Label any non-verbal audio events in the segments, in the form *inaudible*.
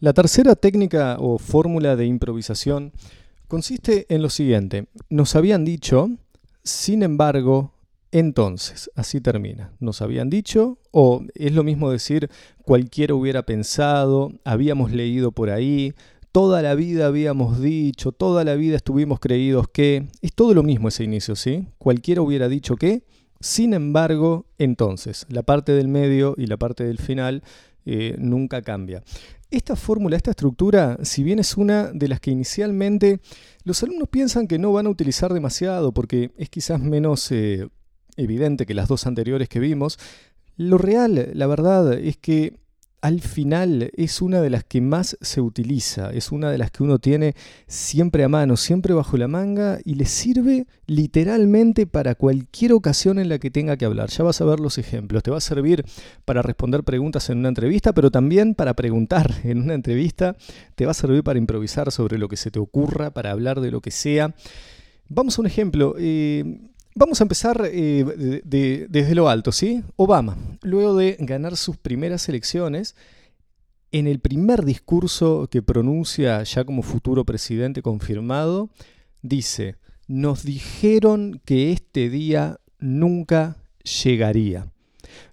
La tercera técnica o fórmula de improvisación consiste en lo siguiente. Nos habían dicho, sin embargo, entonces, así termina. Nos habían dicho, o es lo mismo decir, cualquiera hubiera pensado, habíamos leído por ahí, toda la vida habíamos dicho, toda la vida estuvimos creídos que, es todo lo mismo ese inicio, ¿sí? Cualquiera hubiera dicho que, sin embargo, entonces, la parte del medio y la parte del final eh, nunca cambia. Esta fórmula, esta estructura, si bien es una de las que inicialmente los alumnos piensan que no van a utilizar demasiado porque es quizás menos eh, evidente que las dos anteriores que vimos, lo real, la verdad, es que al final es una de las que más se utiliza, es una de las que uno tiene siempre a mano, siempre bajo la manga y le sirve literalmente para cualquier ocasión en la que tenga que hablar. Ya vas a ver los ejemplos, te va a servir para responder preguntas en una entrevista, pero también para preguntar *laughs* en una entrevista, te va a servir para improvisar sobre lo que se te ocurra, para hablar de lo que sea. Vamos a un ejemplo. Eh, Vamos a empezar eh, desde lo alto, ¿sí? Obama, luego de ganar sus primeras elecciones, en el primer discurso que pronuncia ya como futuro presidente confirmado, dice, nos dijeron que este día nunca llegaría.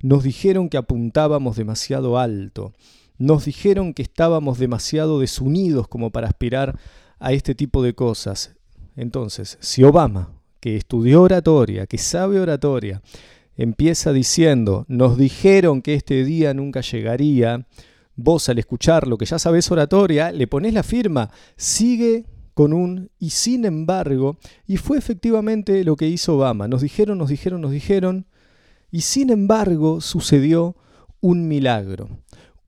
Nos dijeron que apuntábamos demasiado alto. Nos dijeron que estábamos demasiado desunidos como para aspirar a este tipo de cosas. Entonces, si Obama que estudió oratoria, que sabe oratoria, empieza diciendo, nos dijeron que este día nunca llegaría, vos al escuchar lo que ya sabes oratoria, le pones la firma, sigue con un y sin embargo, y fue efectivamente lo que hizo Obama, nos dijeron, nos dijeron, nos dijeron, y sin embargo sucedió un milagro,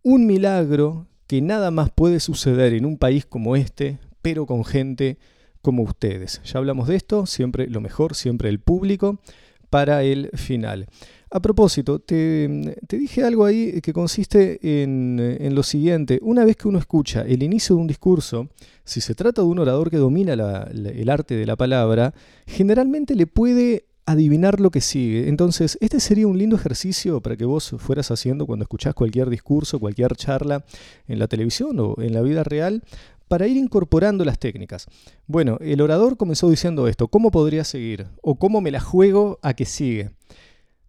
un milagro que nada más puede suceder en un país como este, pero con gente como ustedes. Ya hablamos de esto, siempre lo mejor, siempre el público para el final. A propósito, te, dije algo ahí que consiste en, lo siguiente. Una vez que uno escucha el inicio de un discurso, si se trata de un orador que domina el arte de la palabra, generalmente le puede adivinar lo que sigue. Entonces, este sería un lindo ejercicio para que vos fueras haciendo cuando escuchás cualquier discurso, cualquier charla en la televisión o en la vida real, para ir incorporando las técnicas. Bueno, el orador comenzó diciendo esto, ¿cómo podría seguir? ¿O cómo me la juego a que sigue?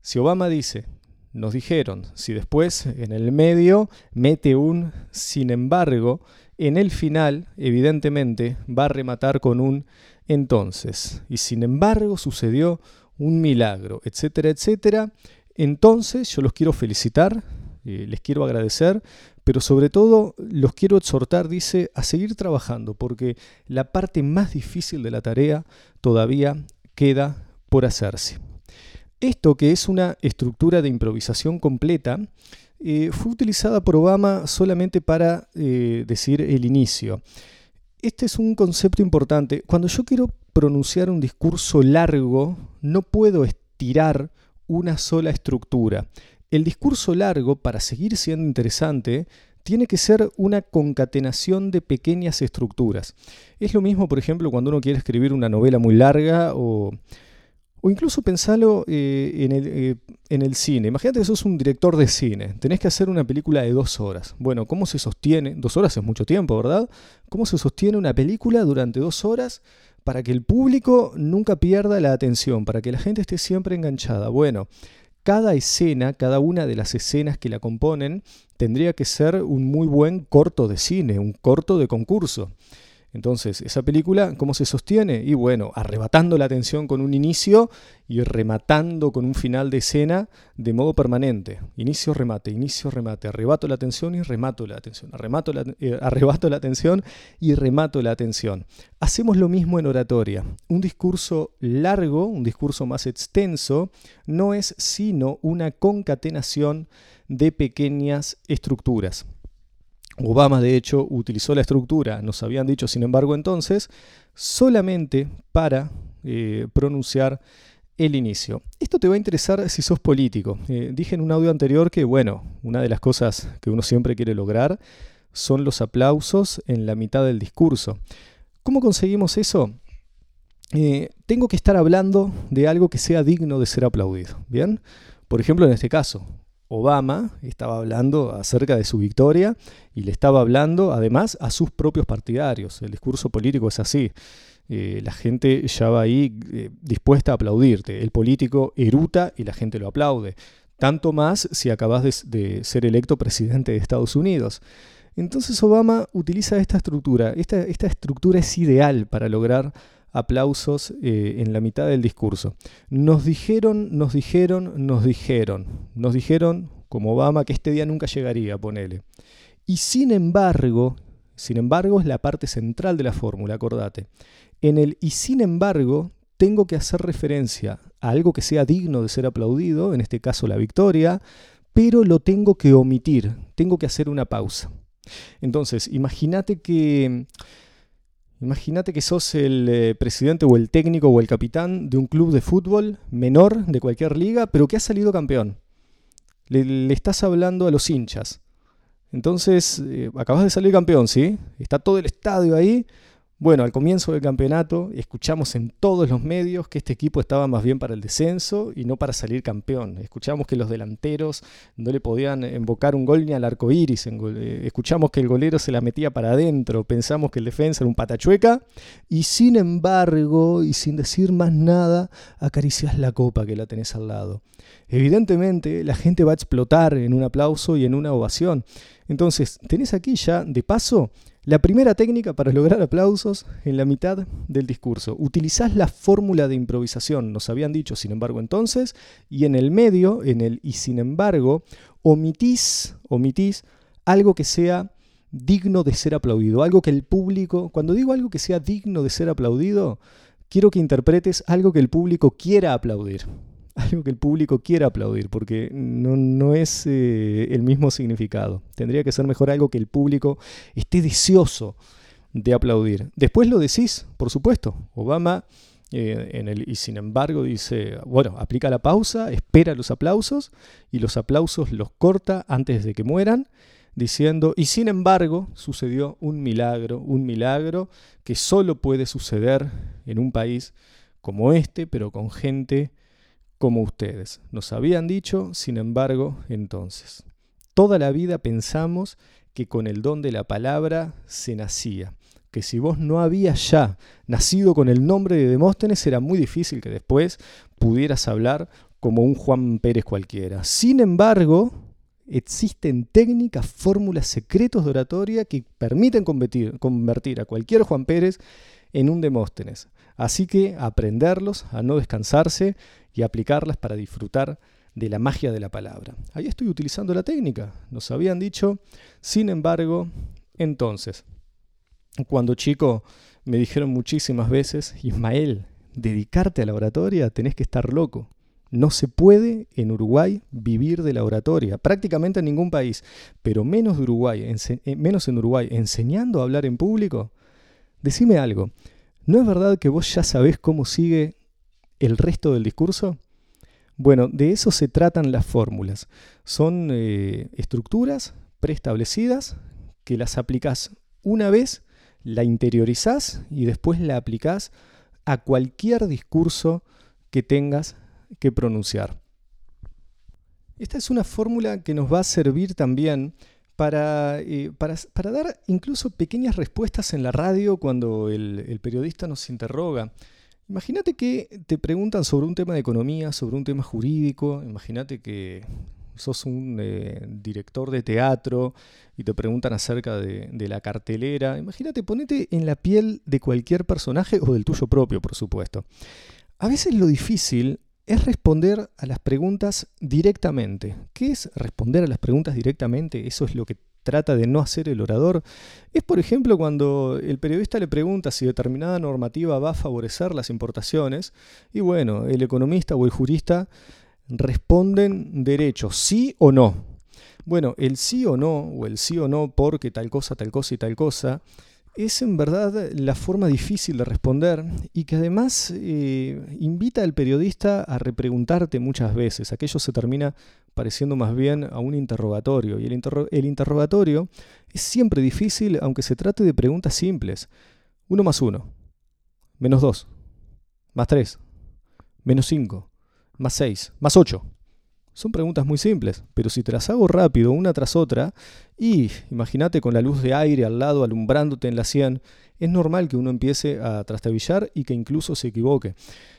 Si Obama dice, nos dijeron, si después en el medio mete un sin embargo, en el final, evidentemente, va a rematar con un entonces. Y sin embargo sucedió un milagro, etcétera, etcétera. Entonces yo los quiero felicitar, eh, les quiero agradecer pero sobre todo los quiero exhortar, dice, a seguir trabajando, porque la parte más difícil de la tarea todavía queda por hacerse. Esto que es una estructura de improvisación completa, eh, fue utilizada por Obama solamente para eh, decir el inicio. Este es un concepto importante. Cuando yo quiero pronunciar un discurso largo, no puedo estirar una sola estructura. El discurso largo, para seguir siendo interesante, tiene que ser una concatenación de pequeñas estructuras. Es lo mismo, por ejemplo, cuando uno quiere escribir una novela muy larga o, incluso pensarlo eh, en, el, eh, en, el, cine. Imagínate que sos un director de cine, tenés que hacer una película de dos horas. Bueno, ¿cómo se sostiene? Dos horas es mucho tiempo, ¿verdad? ¿Cómo se sostiene una película durante dos horas para que el público nunca pierda la atención, para que la gente esté siempre enganchada? Bueno, cada escena, cada una de las escenas que la componen, tendría que ser un muy buen corto de cine, un corto de concurso. Entonces, esa película, ¿cómo se sostiene? Y bueno, arrebatando la atención con un inicio y rematando con un final de escena de modo permanente. Inicio, remate, inicio, remate. Arrebato la atención y remato la atención. *laughs* Arrebato la, eh, arrebato la atención y remato la atención. Hacemos lo mismo en oratoria. Un discurso largo, un discurso más extenso, no es sino una concatenación de pequeñas estructuras. Obama, de hecho, utilizó la estructura, nos habían dicho, sin embargo, entonces, solamente para eh, pronunciar el inicio. Esto te va a interesar si sos político. Eh, dije en un audio anterior que, bueno, una de las cosas que uno siempre quiere lograr son los aplausos en la mitad del discurso. ¿Cómo conseguimos eso? Eh, tengo que estar hablando de algo que sea digno de ser aplaudido. Bien, por ejemplo, en este caso, Obama estaba hablando acerca de su victoria y le estaba hablando además a sus propios partidarios. El discurso político es así. Eh, la gente ya va ahí eh, dispuesta a aplaudirte. El político eruta y la gente lo aplaude. Tanto más si acabas de, ser electo presidente de Estados Unidos. Entonces Obama utiliza esta estructura. Esta, esta estructura es ideal para lograr aplausos eh, en la mitad del discurso. Nos dijeron, nos dijeron, nos dijeron. Nos dijeron, como Obama, que este día nunca llegaría, ponele. Y sin embargo, sin embargo es la parte central de la fórmula, acordate. En el y sin embargo tengo que hacer referencia a algo que sea digno de ser aplaudido, en este caso la victoria, pero lo tengo que omitir, tengo que hacer una pausa. Entonces, imagínate que Imagínate que sos el eh, presidente o el técnico o el capitán de un club de fútbol menor de cualquier liga, pero que ha salido campeón. Le, estás hablando a los hinchas. Entonces, eh, acabas de salir campeón, ¿sí? Está todo el estadio ahí bueno, al comienzo del campeonato escuchamos en todos los medios que este equipo estaba más bien para el descenso y no para salir campeón. Escuchamos que los delanteros no le podían invocar un gol ni al arco iris. Eh, escuchamos que el golero se la metía para adentro. Pensamos que el defensa era un patachueca. Y sin embargo, y sin decir más nada, acaricias la copa que la tenés al lado. Evidentemente, la gente va a explotar en un aplauso y en una ovación. Entonces, tenés aquí ya, de paso, la primera técnica para lograr aplausos en la mitad del discurso. Utilizás la fórmula de improvisación, nos habían dicho sin embargo entonces, y en el medio, en el y sin embargo, omitís, omitís algo que sea digno de ser aplaudido, algo que el público, cuando digo algo que sea digno de ser aplaudido, quiero que interpretes algo que el público quiera aplaudir algo que el público quiera aplaudir, porque no, es eh, el mismo significado. Tendría que ser mejor algo que el público esté deseoso de aplaudir. Después lo decís, por supuesto. Obama eh, en el y sin embargo dice, bueno, aplica la pausa, espera los aplausos y los aplausos los corta antes de que mueran, diciendo, y sin embargo sucedió un milagro, un milagro que solo puede suceder en un país como este, pero con gente como ustedes. Nos habían dicho, sin embargo, entonces. Toda la vida pensamos que con el don de la palabra se nacía, que si vos no habías ya nacido con el nombre de Demóstenes era muy difícil que después pudieras hablar como un Juan Pérez cualquiera. Sin embargo, existen técnicas, fórmulas, secretos de oratoria que permiten convertir, convertir a cualquier Juan Pérez en un Demóstenes. Así que aprenderlos, a no descansarse y aplicarlas para disfrutar de la magia de la palabra. Ahí estoy utilizando la técnica, nos habían dicho. Sin embargo, entonces, cuando chico me dijeron muchísimas veces, Ismael, dedicarte a la oratoria tenés que estar loco. No se puede en Uruguay vivir de la oratoria, prácticamente en ningún país, pero menos, de Uruguay, eh, menos en Uruguay, enseñando a hablar en público. Decime algo, ¿no es verdad que vos ya sabés cómo sigue el resto del discurso? Bueno, de eso se tratan las fórmulas. Son eh, estructuras preestablecidas que las aplicás una vez, la interiorizás y después la aplicás a cualquier discurso que tengas que pronunciar. Esta es una fórmula que nos va a servir también para, eh, para, dar incluso pequeñas respuestas en la radio cuando el periodista nos interroga. Imagínate que te preguntan sobre un tema de economía, sobre un tema jurídico, imagínate que sos un eh, director de teatro y te preguntan acerca de, de, la cartelera. Imagínate, ponete en la piel de cualquier personaje o del tuyo propio, por supuesto. A veces lo difícil es responder a las preguntas directamente. ¿Qué es responder a las preguntas directamente? Eso es lo que trata de no hacer el orador, es por ejemplo cuando el periodista le pregunta si determinada normativa va a favorecer las importaciones y bueno, el economista o el jurista responden derecho, sí o no. Bueno, el sí o no, o el sí o no porque tal cosa, tal cosa y tal cosa, es en verdad la forma difícil de responder y que además eh, invita al periodista a repreguntarte muchas veces. Aquello se termina pareciendo más bien a un interrogatorio y el, el interrogatorio es siempre difícil aunque se trate de preguntas simples. Uno más uno, menos dos, más tres, menos cinco, más seis, más ocho. Son preguntas muy simples, pero si te las hago rápido, una tras otra, y imagínate con la luz de aire al lado alumbrándote en la sien, es normal que uno empiece a trastabillar y que incluso se equivoque.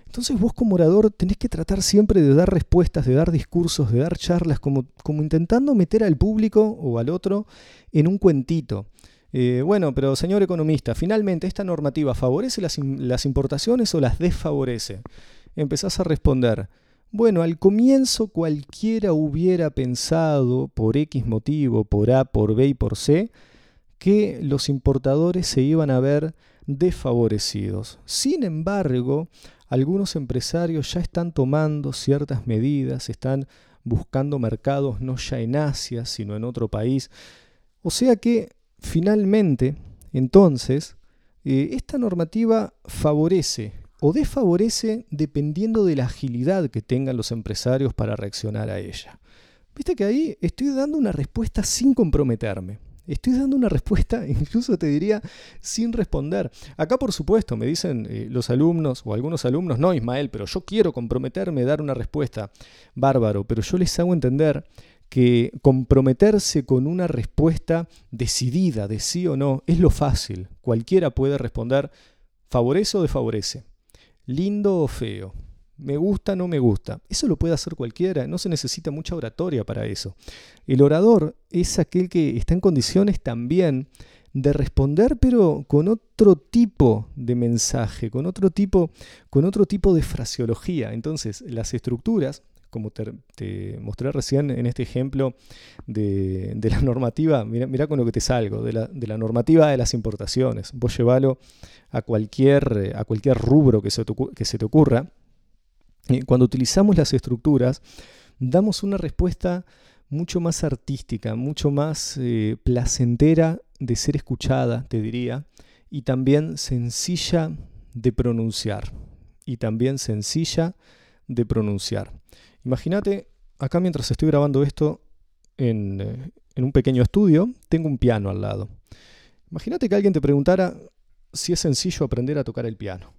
Entonces vos como orador tenés que tratar siempre de dar respuestas, de dar discursos, de dar charlas, como, como intentando meter al público o al otro en un cuentito. Eh, bueno, pero señor economista, finalmente, ¿esta normativa favorece las, las importaciones o las desfavorece? Empezás a responder, bueno, al comienzo cualquiera hubiera pensado, por X motivo, por A, por B y por C, que los importadores se iban a ver desfavorecidos. Sin embargo, algunos empresarios ya están tomando ciertas medidas, están buscando mercados no ya en Asia, sino en otro país. O sea que, finalmente, entonces, eh, esta normativa favorece o desfavorece dependiendo de la agilidad que tengan los empresarios para reaccionar a ella. Viste que ahí estoy dando una respuesta sin comprometerme. Estoy dando una respuesta, *laughs* incluso te diría, sin responder. Acá, por supuesto, me dicen eh, los alumnos o algunos alumnos, no, Ismael, pero yo quiero comprometerme dar una respuesta. Bárbaro, pero yo les hago entender que comprometerse con una respuesta decidida de sí o no es lo fácil. Cualquiera puede responder favorece o desfavorece lindo o feo, me gusta o no me gusta. Eso lo puede hacer cualquiera, no se necesita mucha oratoria para eso. El orador es aquel que está en condiciones también de responder, pero con otro tipo de mensaje, con otro tipo, con otro tipo de fraseología. Entonces, las estructuras, como te, mostré recién en este ejemplo de, la *laughs* normativa, mira, con lo que te salgo, de la, normativa de las importaciones. Vos llevalo a cualquier, a cualquier rubro que se te, que se te ocurra. cuando utilizamos las estructuras, damos una respuesta mucho más artística, mucho más eh, placentera de ser escuchada, te diría, y también sencilla de pronunciar. Y también sencilla de pronunciar. Imagínate, acá mientras estoy grabando esto eh, en un pequeño estudio, tengo un piano al lado. Imagínate que alguien te preguntara si es sencillo aprender a tocar el piano.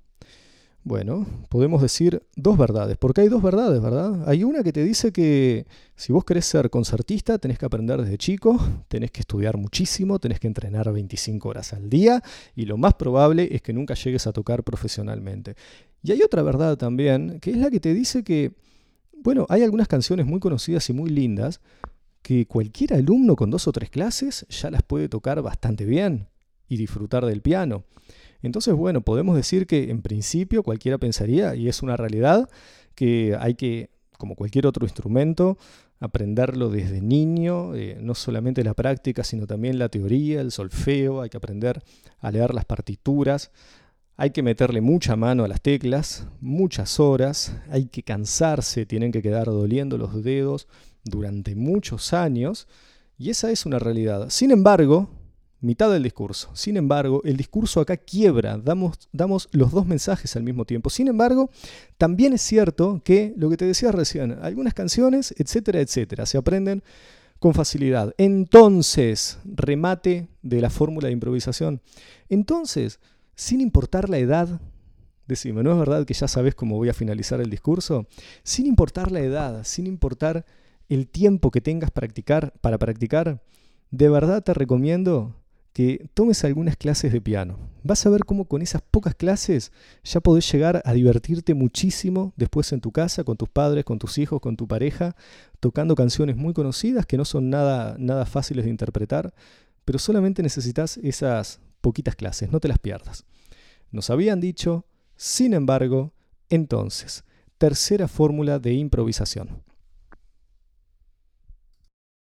Bueno, podemos decir dos verdades, porque hay dos verdades, ¿verdad? Hay una que te dice que si vos querés ser concertista, tenés que aprender desde chico, tenés que estudiar muchísimo, tenés que entrenar 25 horas al día y lo más probable es que nunca llegues a tocar profesionalmente. Y hay otra verdad también, que es la que te dice que bueno, hay algunas canciones muy conocidas y muy lindas que cualquier alumno con dos o tres clases ya las puede tocar bastante bien y disfrutar del piano. Entonces, bueno, podemos decir que en principio cualquiera pensaría, y es una realidad, que hay que, como cualquier otro instrumento, aprenderlo desde niño, eh, no solamente la práctica, sino también la teoría, el solfeo, hay que aprender a leer las partituras, hay que meterle mucha mano a las teclas, muchas horas, hay que cansarse, tienen que quedar doliendo los dedos durante muchos años, y esa es una realidad. Sin embargo, mitad del discurso, sin embargo, el discurso acá quiebra, damos, damos los dos mensajes al mismo tiempo. Sin embargo, también es cierto que, lo que te decía recién, algunas canciones, etcétera, etcétera, se aprenden con facilidad. Entonces, remate de la fórmula de improvisación. Entonces, sin importar la edad, decime, ¿no es verdad que ya sabes cómo voy a finalizar el discurso? Sin importar la edad, sin importar el tiempo que tengas para practicar, de verdad te recomiendo que tomes algunas clases de piano. Vas a ver cómo con esas pocas clases ya podés llegar a divertirte muchísimo después en tu casa, con tus padres, con tus hijos, con tu pareja, tocando canciones muy conocidas que no son nada, nada fáciles de interpretar, pero solamente necesitas esas poquitas clases, no te las pierdas. Nos habían dicho, sin embargo, entonces, tercera fórmula de improvisación.